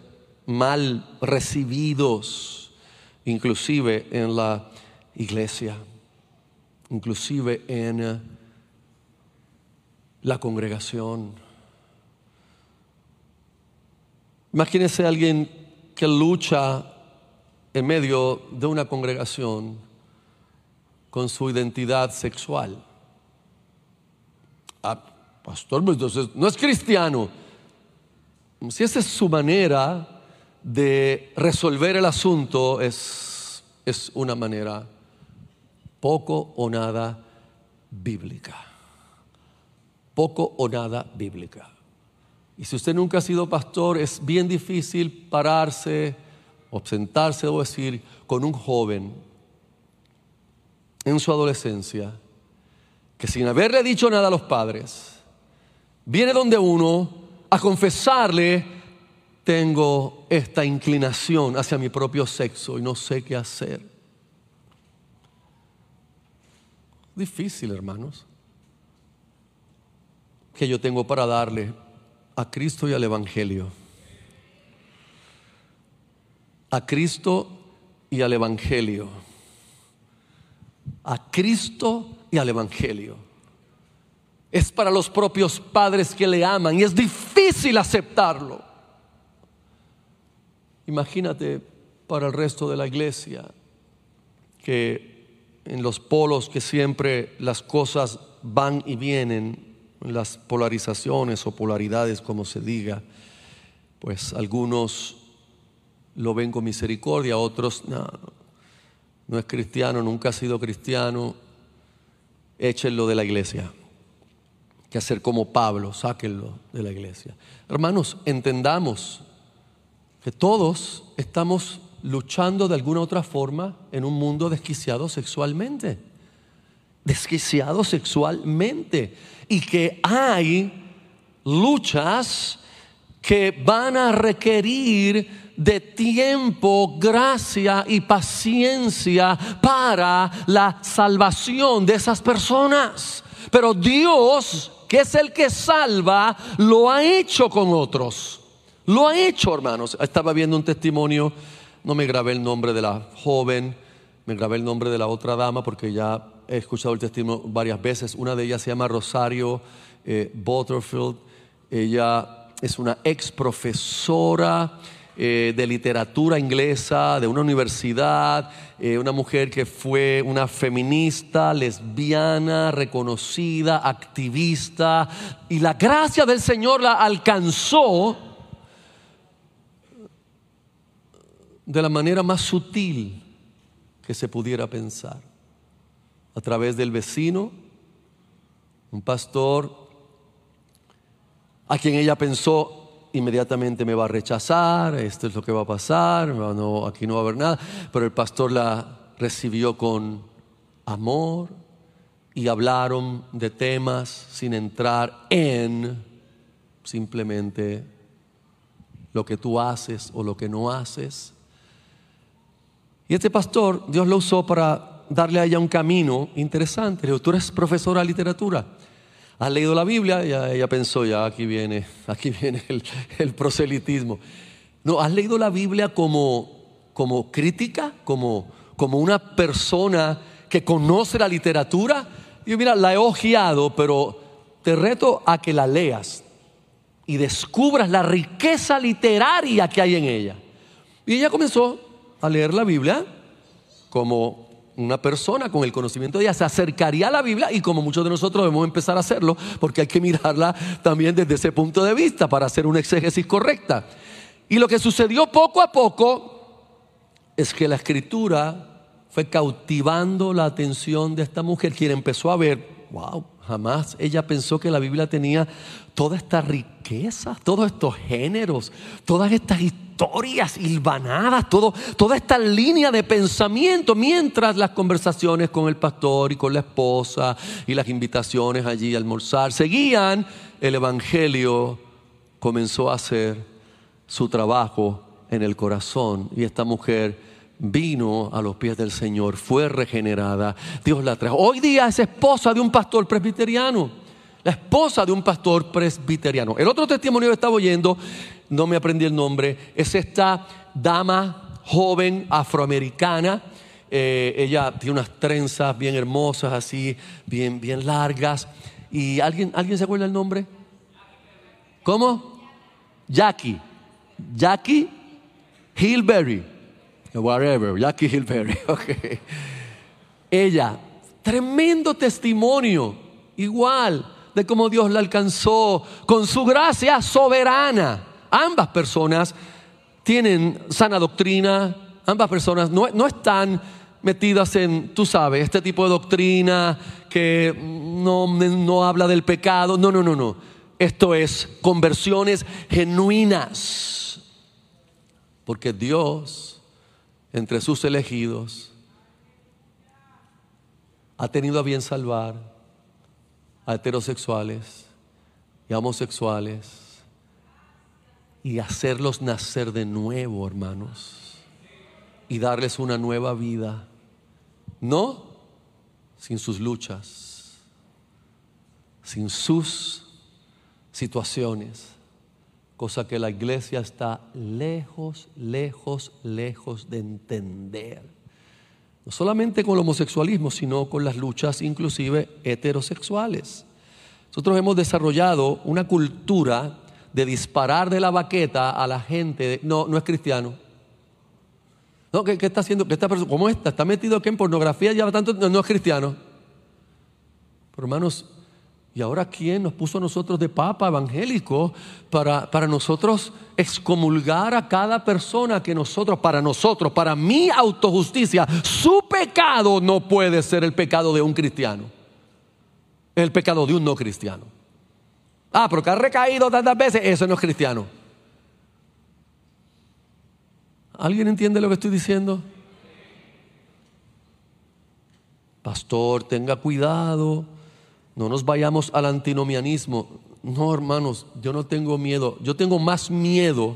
mal recibidos, inclusive en la iglesia, inclusive en la congregación. Imagínese alguien que lucha en medio de una congregación con su identidad sexual. Ah, pastor, pues, entonces no es cristiano. Si esa es su manera de resolver el asunto, es, es una manera poco o nada bíblica. Poco o nada bíblica. Y si usted nunca ha sido pastor, es bien difícil pararse o sentarse o decir con un joven en su adolescencia que sin haberle dicho nada a los padres, viene donde uno a confesarle, tengo esta inclinación hacia mi propio sexo y no sé qué hacer. Difícil, hermanos, que yo tengo para darle a Cristo y al Evangelio. A Cristo y al Evangelio. A Cristo y al Evangelio. Es para los propios padres que le aman y es difícil aceptarlo. Imagínate para el resto de la iglesia que en los polos que siempre las cosas van y vienen, las polarizaciones o polaridades, como se diga, pues algunos lo ven con misericordia, otros no, no es cristiano, nunca ha sido cristiano, échenlo de la iglesia. Que hacer como Pablo, sáquenlo de la iglesia. Hermanos, entendamos que todos estamos luchando de alguna otra forma en un mundo desquiciado sexualmente. Desquiciado sexualmente y que hay luchas que van a requerir de tiempo, gracia y paciencia para la salvación de esas personas. Pero Dios, que es el que salva, lo ha hecho con otros. Lo ha hecho, hermanos. Estaba viendo un testimonio, no me grabé el nombre de la joven, me grabé el nombre de la otra dama porque ya he escuchado el testimonio varias veces. Una de ellas se llama Rosario eh, Butterfield. Ella es una ex profesora eh, de literatura inglesa de una universidad, eh, una mujer que fue una feminista, lesbiana, reconocida, activista. Y la gracia del Señor la alcanzó de la manera más sutil que se pudiera pensar a través del vecino, un pastor a quien ella pensó inmediatamente me va a rechazar, esto es lo que va a pasar, aquí no va a haber nada, pero el pastor la recibió con amor y hablaron de temas sin entrar en simplemente lo que tú haces o lo que no haces. Y este pastor, Dios lo usó para darle a ella un camino interesante. Le dijo, tú eres profesora de literatura. ¿Has leído la Biblia? Y ella pensó, ya aquí viene, aquí viene el, proselitismo. No, ¿has leído la Biblia como, como crítica? Como, como una persona que conoce la literatura? Y yo, mira, la he ojeado, pero te reto a que la leas y descubras la riqueza literaria que hay en ella. Y ella comenzó a leer la Biblia como una persona con el conocimiento de ella se acercaría a la Biblia y como muchos de nosotros debemos empezar a hacerlo porque hay que mirarla también desde ese punto de vista para hacer una exégesis correcta. Y lo que sucedió poco a poco es que la escritura fue cautivando la atención de esta mujer quien empezó a ver, wow, jamás ella pensó que la Biblia tenía toda esta riqueza, todos estos géneros, todas estas historias hilvanadas, todo, toda esta línea de pensamiento, mientras las conversaciones con el pastor y con la esposa y las invitaciones allí a almorzar seguían, el Evangelio comenzó a hacer su trabajo en el corazón y esta mujer vino a los pies del Señor, fue regenerada, Dios la trajo. Hoy día es esposa de un pastor presbiteriano, la esposa de un pastor presbiteriano. El otro testimonio que estaba oyendo, no me aprendí el nombre, es esta dama joven afroamericana. Eh, ella tiene unas trenzas bien hermosas, así, bien, bien largas. ¿Y alguien, alguien se acuerda el nombre? ¿Cómo? Jackie. Jackie Hillberry. Whatever, Jackie Hillberry. Okay. Ella, tremendo testimonio, igual de cómo Dios la alcanzó con su gracia soberana. Ambas personas tienen sana doctrina, ambas personas no, no están metidas en, tú sabes, este tipo de doctrina que no, no habla del pecado. No, no, no, no. Esto es conversiones genuinas. Porque Dios, entre sus elegidos, ha tenido a bien salvar a heterosexuales y homosexuales y hacerlos nacer de nuevo, hermanos, y darles una nueva vida. No sin sus luchas, sin sus situaciones, cosa que la iglesia está lejos, lejos, lejos de entender. No solamente con el homosexualismo, sino con las luchas inclusive heterosexuales. Nosotros hemos desarrollado una cultura de disparar de la baqueta a la gente. No, no es cristiano. No, ¿qué, está haciendo? ¿Qué está, ¿Cómo está? ¿Está metido aquí en pornografía? Ya tanto, no, no es cristiano. Hermanos, ¿Y ahora quién nos puso a nosotros de papa evangélico para, para nosotros excomulgar a cada persona que nosotros, para nosotros, para mi autojusticia, su pecado no puede ser el pecado de un cristiano, el pecado de un no cristiano. Ah, porque ha recaído tantas veces, eso no es cristiano. ¿Alguien entiende lo que estoy diciendo? Pastor, tenga cuidado no nos vayamos al antinomianismo. No, hermanos, yo no tengo miedo. Yo tengo más miedo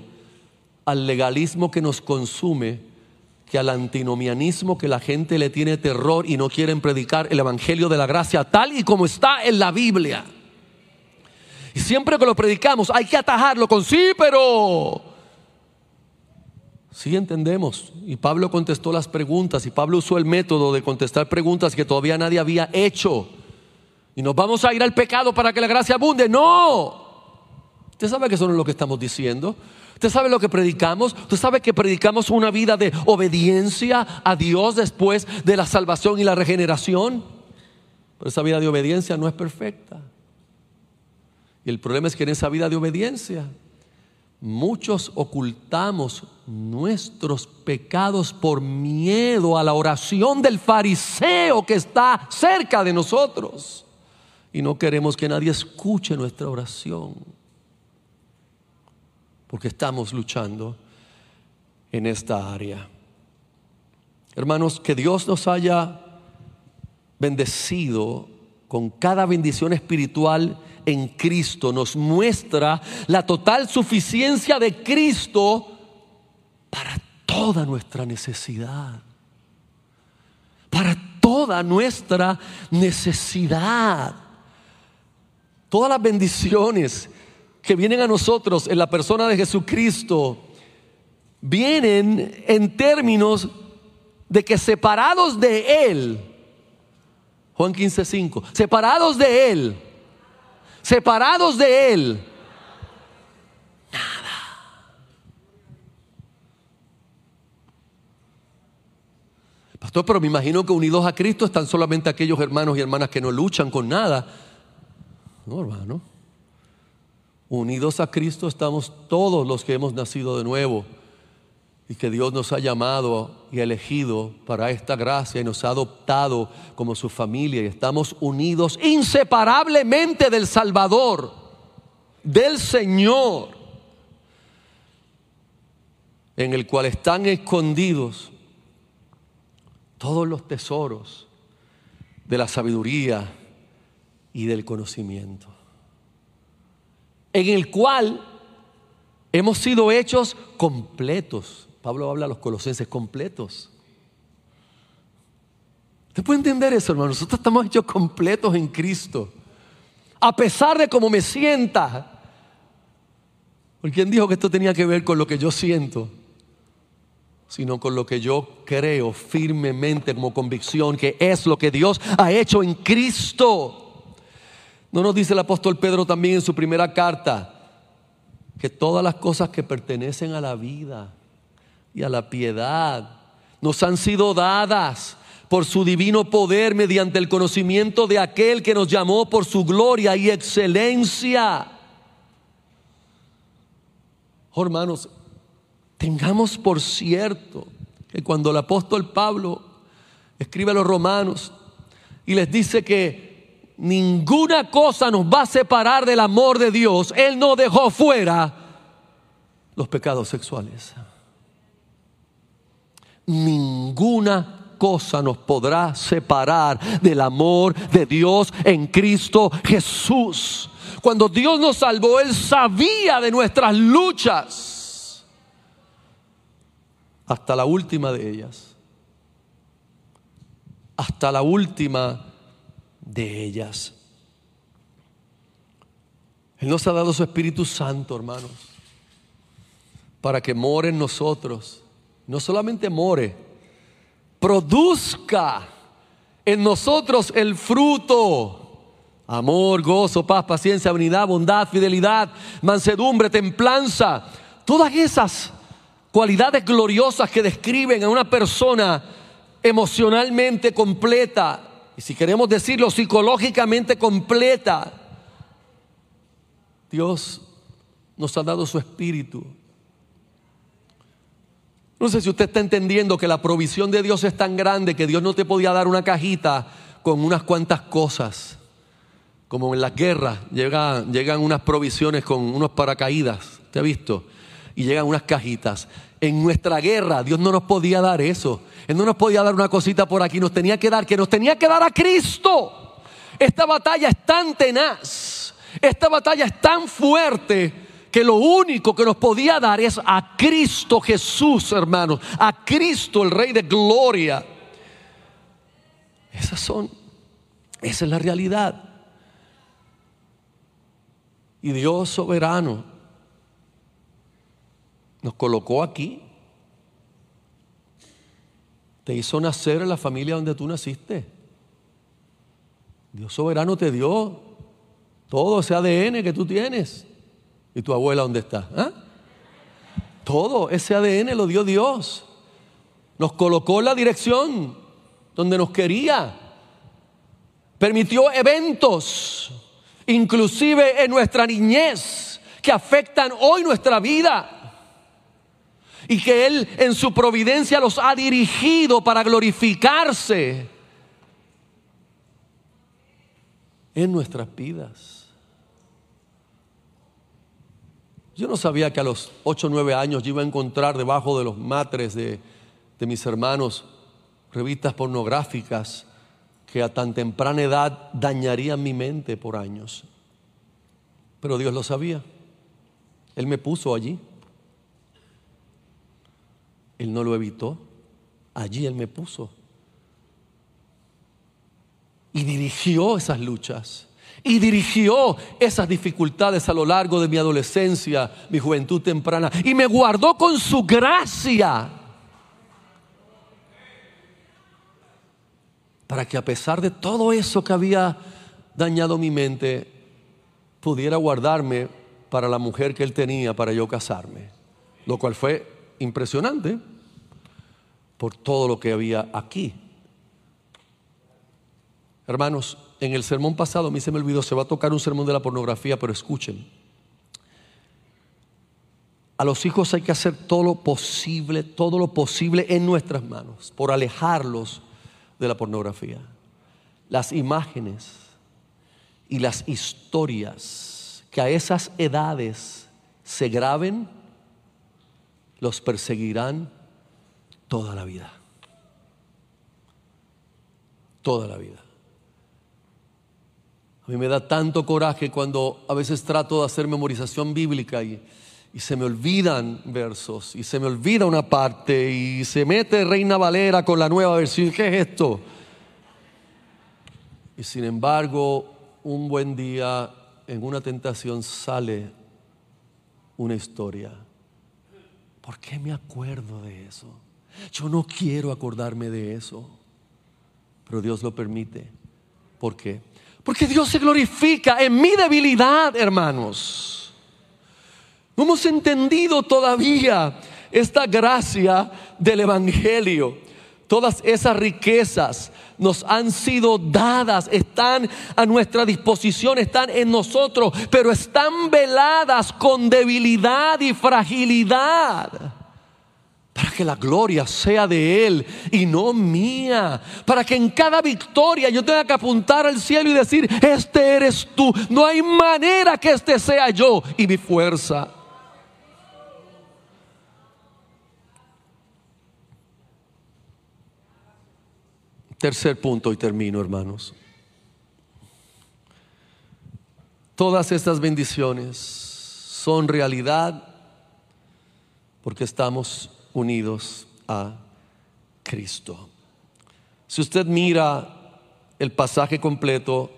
al legalismo que nos consume que al antinomianismo que la gente le tiene terror y no quieren predicar el Evangelio de la Gracia tal y como está en la Biblia. Y siempre que lo predicamos hay que atajarlo con sí, pero... Sí entendemos. Y Pablo contestó las preguntas y Pablo usó el método de contestar preguntas que todavía nadie había hecho y nos vamos a ir al pecado para que la gracia abunde. No. Usted sabe que eso no es lo que estamos diciendo. Usted sabe lo que predicamos. Usted sabe que predicamos una vida de obediencia a Dios después de la salvación y la regeneración. Pero esa vida de obediencia no es perfecta. Y el problema es que en esa vida de obediencia muchos ocultamos nuestros pecados por miedo a la oración del fariseo que está cerca de nosotros y no queremos que nadie escuche nuestra oración, porque estamos luchando en esta área. Hermanos, que Dios nos haya bendecido con cada bendición espiritual en Cristo nos muestra la total suficiencia de Cristo para toda nuestra necesidad. Para toda nuestra necesidad. Todas las bendiciones que vienen a nosotros en la persona de Jesucristo vienen en términos de que separados de Él, Juan 15, 5, separados de Él, separados de Él, nada. Pastor, pero me imagino que unidos a Cristo están solamente aquellos hermanos y hermanas que no luchan con nada no, hermano. Unidos a Cristo estamos todos los que hemos nacido de nuevo y que Dios nos ha llamado y elegido para esta gracia y nos ha adoptado como su familia. Y estamos unidos inseparablemente del Salvador, del Señor, en el cual están escondidos todos los tesoros de la sabiduría y del conocimiento, en el cual hemos sido hechos completos Pablo habla a los colosenses completos. ¿Usted puede entender eso, hermano? Nosotros estamos hechos completos en Cristo. A pesar de cómo me sienta. ¿Por quién dijo que esto tenía que ver con lo que yo siento? Sino con lo que yo creo firmemente como convicción que es lo que Dios ha hecho en Cristo. ¿No nos dice el apóstol Pedro también en su primera carta que todas las cosas que pertenecen a la vida y a la piedad nos han sido dadas por su divino poder mediante el conocimiento de aquel que nos llamó por su gloria y excelencia? Oh, hermanos, tengamos por cierto que cuando el apóstol Pablo escribe a los romanos y les dice que ninguna cosa nos va a separar del amor de Dios. Él no dejó fuera los pecados sexuales. Ninguna cosa nos podrá separar del amor de Dios en Cristo Jesús. Cuando Dios nos salvó, Él sabía de nuestras luchas. Hasta la última de ellas. Hasta la última de ellas. Él nos ha dado su Espíritu Santo, hermanos, para que more en nosotros. No solamente more, produzca en nosotros el fruto. Amor, gozo, paz, paciencia, unidad, bondad, fidelidad, mansedumbre, templanza. Todas esas cualidades gloriosas que describen a una persona emocionalmente completa, y si queremos decirlo psicológicamente completa, Dios nos ha dado su espíritu. No sé si usted está entendiendo que la provisión de Dios es tan grande que Dios no te podía dar una cajita con unas cuantas cosas. Como en las guerras llegan, unas provisiones con unos paracaídas, ¿te ha visto? Y llegan unas cajitas. En nuestra guerra Dios no nos podía dar eso. Él no nos podía dar una cosita por aquí, nos tenía que dar, que nos tenía que dar a Cristo. Esta batalla es tan tenaz, esta batalla es tan fuerte que lo único que nos podía dar es a Cristo Jesús, hermanos, a Cristo el Rey de Gloria. Esas son, esa es la realidad. Y Dios soberano nos colocó aquí te hizo nacer en la familia donde tú naciste. Dios soberano te dio todo ese ADN que tú tienes. ¿Y tu abuela dónde está? ¿Ah? Todo ese ADN lo dio Dios. Nos colocó en la dirección donde nos quería. Permitió eventos, inclusive en nuestra niñez, que afectan hoy nuestra vida y que Él en su providencia los ha dirigido para glorificarse en nuestras vidas. Yo no sabía que a los 8 o 9 años yo iba a encontrar debajo de los matres de, de mis hermanos revistas pornográficas que a tan temprana edad dañarían mi mente por años. Pero Dios lo sabía. Él me puso allí. Él no lo evitó. Allí Él me puso. Y dirigió esas luchas. Y dirigió esas dificultades a lo largo de mi adolescencia, mi juventud temprana. Y me guardó con su gracia. Para que a pesar de todo eso que había dañado mi mente, pudiera guardarme para la mujer que él tenía para yo casarme. Lo cual fue impresionante por todo lo que había aquí. Hermanos, en el sermón pasado, a mí se me olvidó, se va a tocar un sermón de la pornografía, pero escuchen. A los hijos hay que hacer todo lo posible, todo lo posible en nuestras manos por alejarlos de la pornografía. Las imágenes y las historias que a esas edades se graben los perseguirán toda la vida. Toda la vida. A mí me da tanto coraje cuando a veces trato de hacer memorización bíblica y, se me olvidan versos y se me olvida una parte y se mete Reina Valera con la nueva versión. ¿Qué es esto? Y sin embargo, un buen día en una tentación sale una historia. ¿Por qué me acuerdo de eso? Yo no quiero acordarme de eso, pero Dios lo permite. ¿Por qué? Porque Dios se glorifica en mi debilidad, hermanos. No hemos entendido todavía esta gracia del Evangelio. Todas esas riquezas nos han sido dadas, están a nuestra disposición, están en nosotros, pero están veladas con debilidad y fragilidad para que la gloria sea de Él y no mía, para que en cada victoria yo tenga que apuntar al cielo y decir, este eres tú, no hay manera que este sea yo y mi fuerza. Tercer punto y termino, hermanos. Todas estas bendiciones son realidad porque estamos unidos a Cristo. Si usted mira el pasaje completo,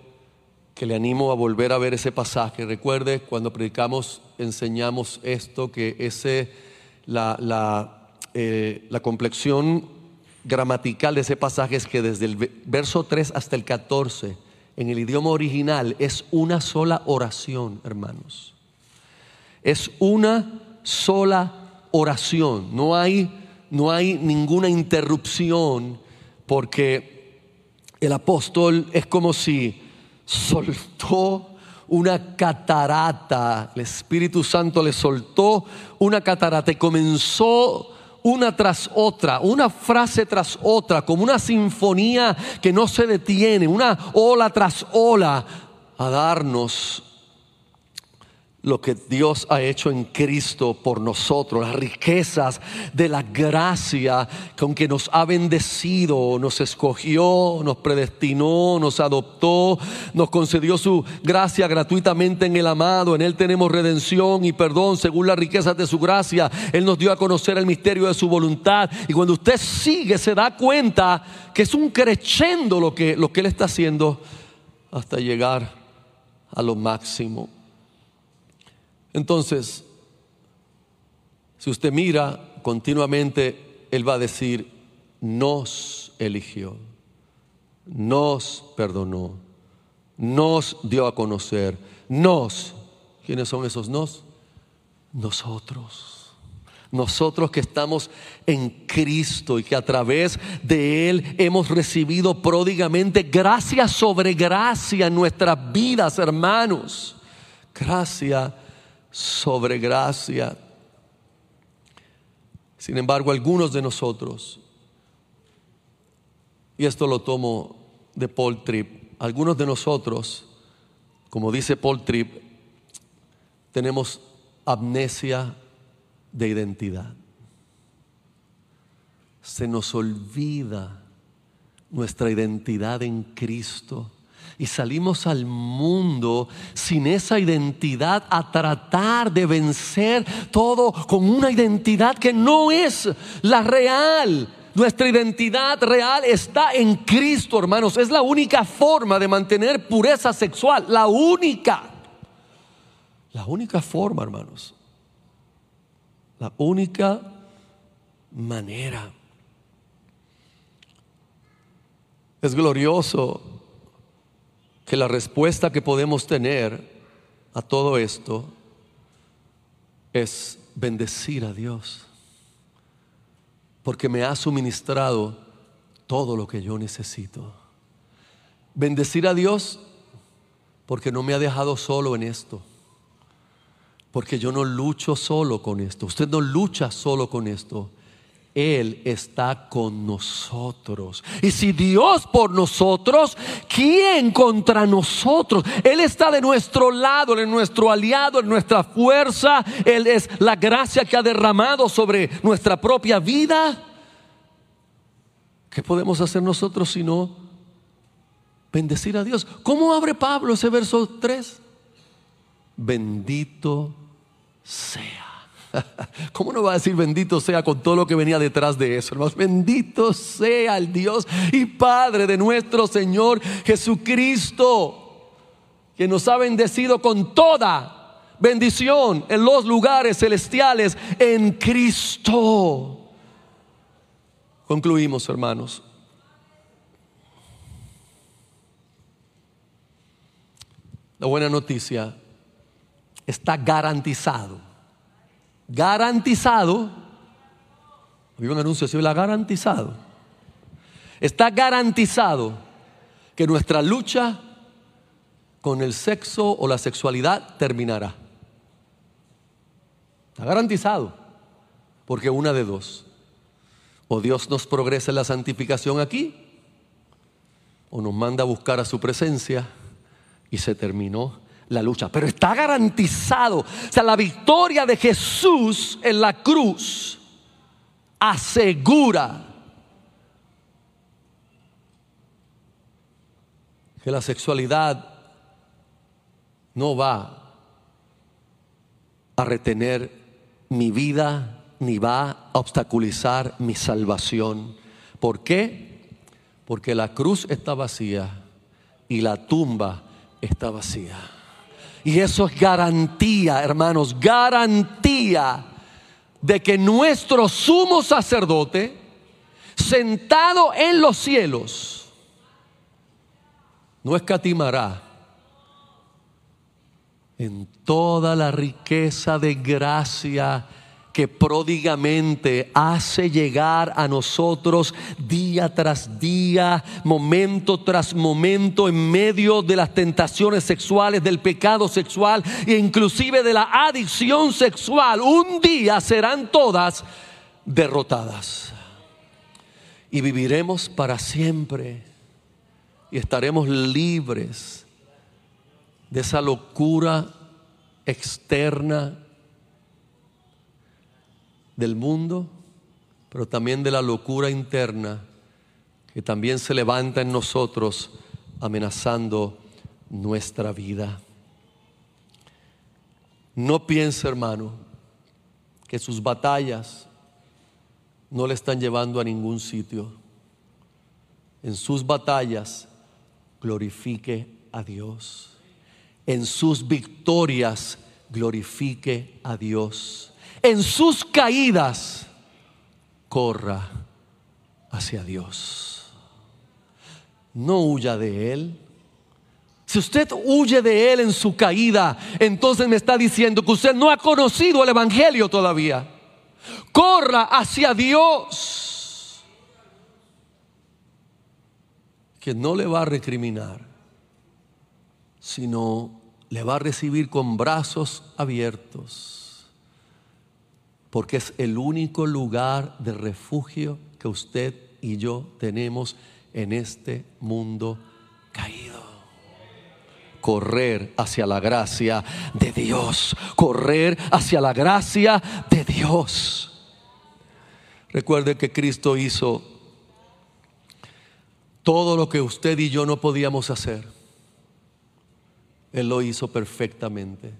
que le animo a volver a ver ese pasaje, recuerde cuando predicamos, enseñamos esto, que ese, la, la, eh, la complexión gramatical de ese pasaje es que desde el verso 3 hasta el 14, en el idioma original, es una sola oración, hermanos. Es una sola oración, no hay, no hay ninguna interrupción porque el apóstol es como si soltó una catarata, el Espíritu Santo le soltó una catarata y comenzó una tras otra, una frase tras otra, como una sinfonía que no se detiene, una ola tras ola, a darnos lo que Dios ha hecho en Cristo por nosotros, las riquezas de la gracia con que nos ha bendecido, nos escogió, nos predestinó, nos adoptó, nos concedió su gracia gratuitamente en el amado, en Él tenemos redención y perdón según las riquezas de su gracia, Él nos dio a conocer el misterio de su voluntad y cuando usted sigue se da cuenta que es un crescendo lo que, lo que Él está haciendo hasta llegar a lo máximo. Entonces, si usted mira continuamente, Él va a decir, nos eligió, nos perdonó, nos dio a conocer, nos. ¿Quiénes son esos nos? Nosotros. Nosotros que estamos en Cristo y que a través de Él hemos recibido pródigamente gracia sobre gracia en nuestras vidas, hermanos. Gracia sobre gracia. Sin embargo, algunos de nosotros, y esto lo tomo de Paul Tripp, algunos de nosotros, como dice Paul Tripp, tenemos amnesia de identidad. Se nos olvida nuestra identidad en Cristo y salimos al mundo sin esa identidad a tratar de vencer todo con una identidad que no es la real. Nuestra identidad real está en Cristo, hermanos. Es la única forma de mantener pureza sexual. La única. La única forma, hermanos. La única manera. Es glorioso que la respuesta que podemos tener a todo esto es bendecir a Dios, porque me ha suministrado todo lo que yo necesito. Bendecir a Dios porque no me ha dejado solo en esto, porque yo no lucho solo con esto, usted no lucha solo con esto. Él está con nosotros. Y si Dios por nosotros, ¿quién contra nosotros? Él está de nuestro lado, Él es nuestro aliado, en nuestra fuerza. Él es la gracia que ha derramado sobre nuestra propia vida. ¿Qué podemos hacer nosotros si no bendecir a Dios? ¿Cómo abre Pablo ese verso 3? Bendito sea ¿Cómo no va a decir bendito sea con todo lo que venía detrás de eso, hermanos? Bendito sea el Dios y Padre de nuestro Señor Jesucristo, que nos ha bendecido con toda bendición en los lugares celestiales en Cristo. Concluimos, hermanos. La buena noticia está garantizado garantizado, había un anuncio así, la garantizado, está garantizado que nuestra lucha con el sexo o la sexualidad terminará. Está garantizado, porque una de dos, o Dios nos progresa en la santificación aquí, o nos manda a buscar a su presencia y se terminó la lucha, pero está garantizado. O sea, la victoria de Jesús en la cruz asegura que la sexualidad no va a retener mi vida ni va a obstaculizar mi salvación. ¿Por qué? Porque la cruz está vacía y la tumba está vacía. Y eso es garantía, hermanos, garantía de que nuestro sumo sacerdote, sentado en los cielos, no escatimará en toda la riqueza de gracia que pródigamente hace llegar a nosotros día tras día, momento tras momento, en medio de las tentaciones sexuales, del pecado sexual e inclusive de la adicción sexual. Un día serán todas derrotadas. Y viviremos para siempre. Y estaremos libres de esa locura externa del mundo, pero también de la locura interna que también se levanta en nosotros amenazando nuestra vida. No piense, hermano, que sus batallas no le están llevando a ningún sitio. En sus batallas glorifique a Dios. En sus victorias glorifique a Dios en sus caídas, corra hacia Dios. No huya de Él. Si usted huye de Él en su caída, entonces me está diciendo que usted no ha conocido el Evangelio todavía. Corra hacia Dios, que no le va a recriminar, sino le va a recibir con brazos abiertos porque es el único lugar de refugio que usted y yo tenemos en este mundo caído. Correr hacia la gracia de Dios, correr hacia la gracia de Dios. Recuerde que Cristo hizo todo lo que usted y yo no podíamos hacer. Él lo hizo perfectamente.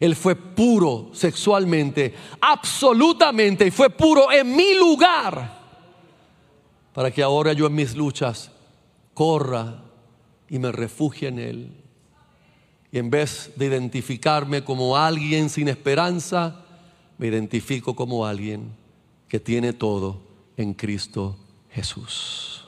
Él fue puro sexualmente, absolutamente, y fue puro en mi lugar, para que ahora yo en mis luchas corra y me refugie en Él. Y en vez de identificarme como alguien sin esperanza, me identifico como alguien que tiene todo en Cristo Jesús.